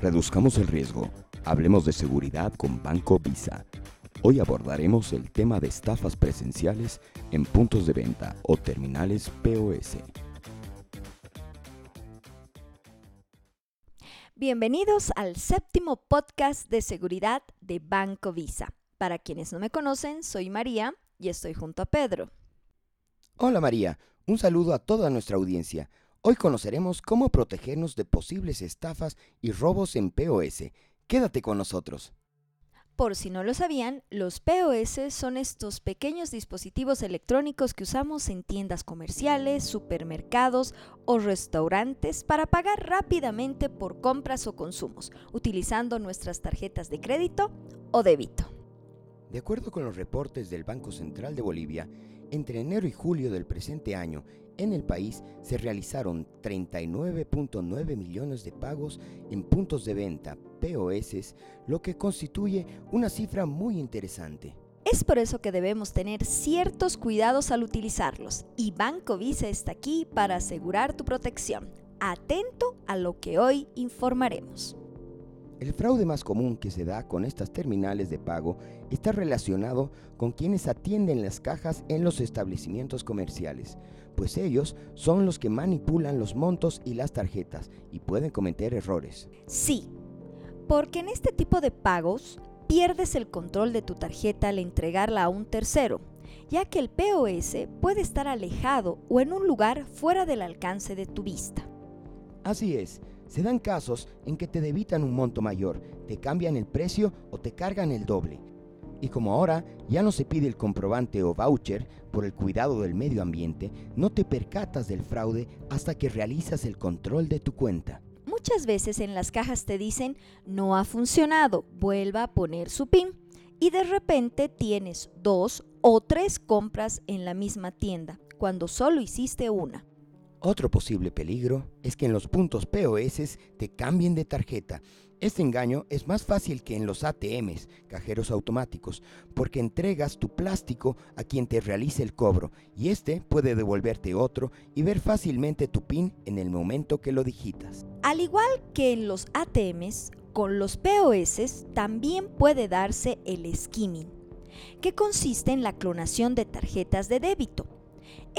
Reduzcamos el riesgo. Hablemos de seguridad con Banco Visa. Hoy abordaremos el tema de estafas presenciales en puntos de venta o terminales POS. Bienvenidos al séptimo podcast de seguridad de Banco Visa. Para quienes no me conocen, soy María y estoy junto a Pedro. Hola María, un saludo a toda nuestra audiencia. Hoy conoceremos cómo protegernos de posibles estafas y robos en POS. Quédate con nosotros. Por si no lo sabían, los POS son estos pequeños dispositivos electrónicos que usamos en tiendas comerciales, supermercados o restaurantes para pagar rápidamente por compras o consumos, utilizando nuestras tarjetas de crédito o débito. De acuerdo con los reportes del Banco Central de Bolivia, entre enero y julio del presente año, en el país se realizaron 39.9 millones de pagos en puntos de venta, POS, lo que constituye una cifra muy interesante. Es por eso que debemos tener ciertos cuidados al utilizarlos y Banco Visa está aquí para asegurar tu protección. Atento a lo que hoy informaremos. El fraude más común que se da con estas terminales de pago está relacionado con quienes atienden las cajas en los establecimientos comerciales, pues ellos son los que manipulan los montos y las tarjetas y pueden cometer errores. Sí, porque en este tipo de pagos pierdes el control de tu tarjeta al entregarla a un tercero, ya que el POS puede estar alejado o en un lugar fuera del alcance de tu vista. Así es, se dan casos en que te debitan un monto mayor, te cambian el precio o te cargan el doble. Y como ahora ya no se pide el comprobante o voucher por el cuidado del medio ambiente, no te percatas del fraude hasta que realizas el control de tu cuenta. Muchas veces en las cajas te dicen, no ha funcionado, vuelva a poner su PIN. Y de repente tienes dos o tres compras en la misma tienda, cuando solo hiciste una. Otro posible peligro es que en los puntos POS te cambien de tarjeta. Este engaño es más fácil que en los ATMs, cajeros automáticos, porque entregas tu plástico a quien te realice el cobro y este puede devolverte otro y ver fácilmente tu PIN en el momento que lo digitas. Al igual que en los ATMs, con los POS también puede darse el skimming, que consiste en la clonación de tarjetas de débito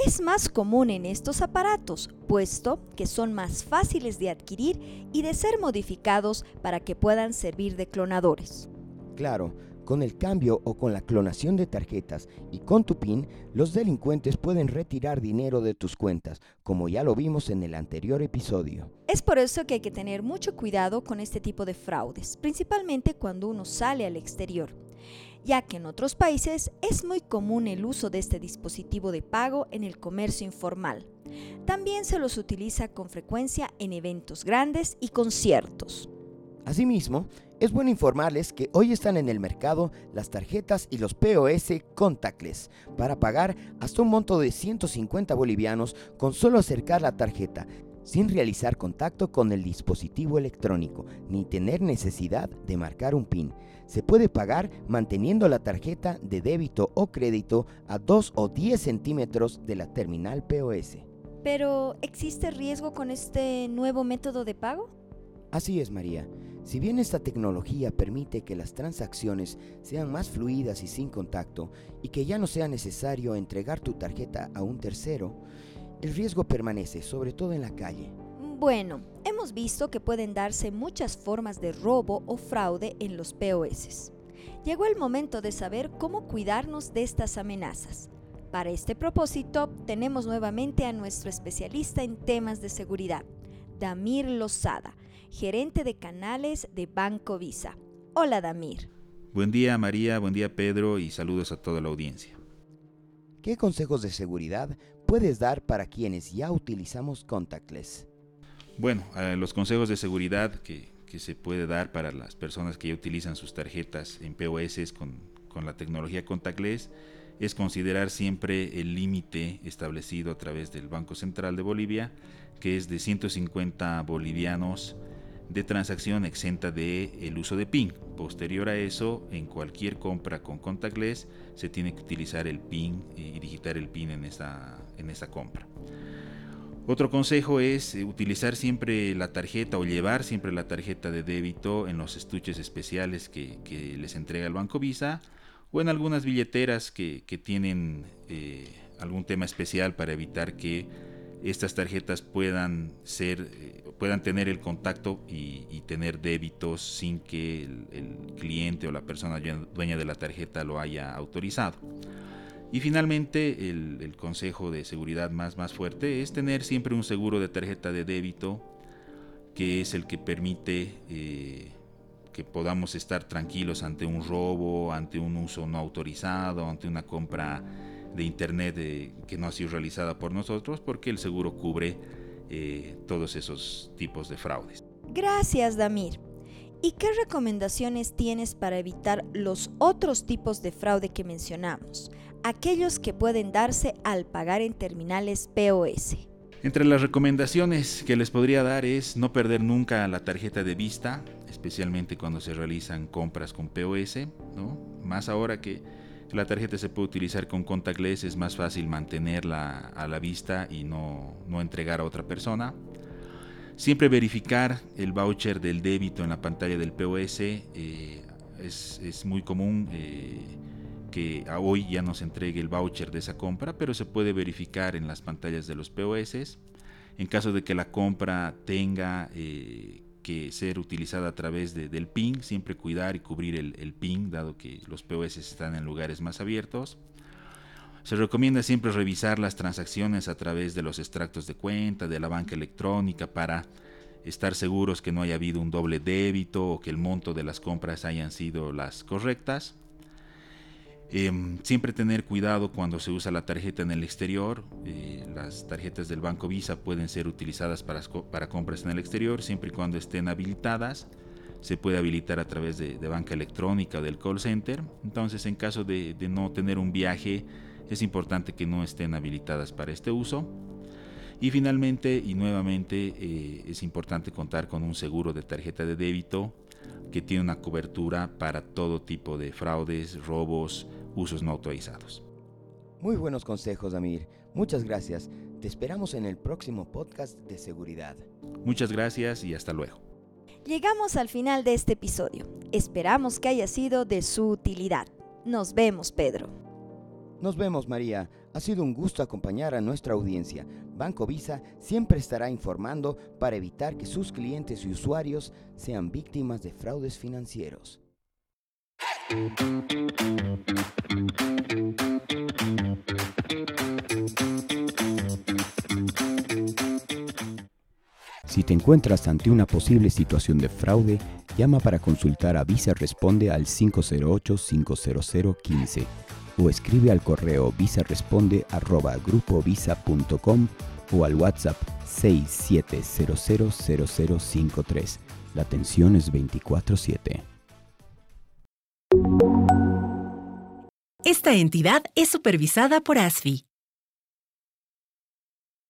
es más común en estos aparatos, puesto que son más fáciles de adquirir y de ser modificados para que puedan servir de clonadores. Claro, con el cambio o con la clonación de tarjetas y con tu PIN, los delincuentes pueden retirar dinero de tus cuentas, como ya lo vimos en el anterior episodio. Es por eso que hay que tener mucho cuidado con este tipo de fraudes, principalmente cuando uno sale al exterior ya que en otros países es muy común el uso de este dispositivo de pago en el comercio informal. También se los utiliza con frecuencia en eventos grandes y conciertos. Asimismo, es bueno informarles que hoy están en el mercado las tarjetas y los POS contactless para pagar hasta un monto de 150 bolivianos con solo acercar la tarjeta sin realizar contacto con el dispositivo electrónico ni tener necesidad de marcar un PIN. Se puede pagar manteniendo la tarjeta de débito o crédito a 2 o 10 centímetros de la terminal POS. Pero, ¿existe riesgo con este nuevo método de pago? Así es, María. Si bien esta tecnología permite que las transacciones sean más fluidas y sin contacto, y que ya no sea necesario entregar tu tarjeta a un tercero, el riesgo permanece, sobre todo en la calle. Bueno, hemos visto que pueden darse muchas formas de robo o fraude en los POS. Llegó el momento de saber cómo cuidarnos de estas amenazas. Para este propósito, tenemos nuevamente a nuestro especialista en temas de seguridad, Damir Lozada, gerente de canales de Banco Visa. Hola, Damir. Buen día, María, buen día, Pedro, y saludos a toda la audiencia. ¿Qué consejos de seguridad puedes dar para quienes ya utilizamos contactless? Bueno, eh, los consejos de seguridad que, se puede dar para las personas que ya utilizan sus tarjetas en POS con, la tecnología contactless es considerar siempre el límite establecido a través del Banco Central de Bolivia, que es de 150 bolivianos de transacción exenta de el uso de PIN. Posterior a eso, en cualquier compra con contactless se tiene que utilizar el PIN y digitar el PIN en esa, en esa compra. Otro consejo es eh, utilizar siempre la tarjeta o llevar siempre la tarjeta de débito en los estuches especiales que, les entrega el Banco Visa o en algunas billeteras que, tienen eh, algún tema especial para evitar que estas tarjetas puedan ser eh, puedan tener el contacto y, tener débitos sin que el, cliente o la persona dueña de la tarjeta lo haya autorizado. Y finalmente, el, consejo de seguridad más, más fuerte es tener siempre un seguro de tarjeta de débito que es el que permite eh, que podamos estar tranquilos ante un robo, ante un uso no autorizado, ante una compra de internet eh, que no ha sido realizada por nosotros, porque el seguro cubre eh, todos esos tipos de fraudes. Gracias, Damir. ¿Y qué recomendaciones tienes para evitar los otros tipos de fraude que mencionamos, aquellos que pueden darse al pagar en terminales POS? Entre las recomendaciones que les podría dar es no perder nunca la tarjeta de vista, especialmente cuando se realizan compras con POS, ¿no? Más ahora que la tarjeta se puede utilizar con contactless, es más fácil mantenerla a la vista y no, entregar a otra persona. Siempre verificar el voucher del débito en la pantalla del POS. Eh, es, muy común eh, que hoy ya nos entregue el voucher de esa compra, pero se puede verificar en las pantallas de los POS. En caso de que la compra tenga eh, que ser utilizada a través del PIN, siempre cuidar y cubrir el, PIN, dado que los POS están en lugares más abiertos. Se recomienda siempre revisar las transacciones a través de los extractos de cuenta, de la banca electrónica, para estar seguros que no haya habido un doble débito o que el monto de las compras hayan sido las correctas. Em, siempre tener cuidado cuando se usa la tarjeta en el exterior. Eh, las tarjetas del Banco Visa pueden ser utilizadas para, para, compras en el exterior siempre y cuando estén habilitadas. Se puede habilitar a través de, banca electrónica o del call center. Entonces, en caso de, no tener un viaje, es importante que no estén habilitadas para este uso. Y finalmente y nuevamente eh, es importante contar con un seguro de tarjeta de débito que tiene una cobertura para todo tipo de fraudes, robos, usos no autorizados. Muy buenos consejos, Amir. Muchas gracias. Te esperamos en el próximo podcast de seguridad. Muchas gracias y hasta luego. Llegamos al final de este episodio. Esperamos que haya sido de su utilidad. Nos vemos, Pedro. Nos vemos, María. Ha sido un gusto acompañar a nuestra audiencia. Banco Visa siempre estará informando para evitar que sus clientes y usuarios sean víctimas de fraudes financieros. Si te encuentras ante una posible situación de fraude, llama para consultar a Visa Responde al 508-50015 o escribe al correo visaresponde@grupovisa.com o al WhatsApp 67000053. La atención es 24/7. Esta entidad es supervisada por ASFI.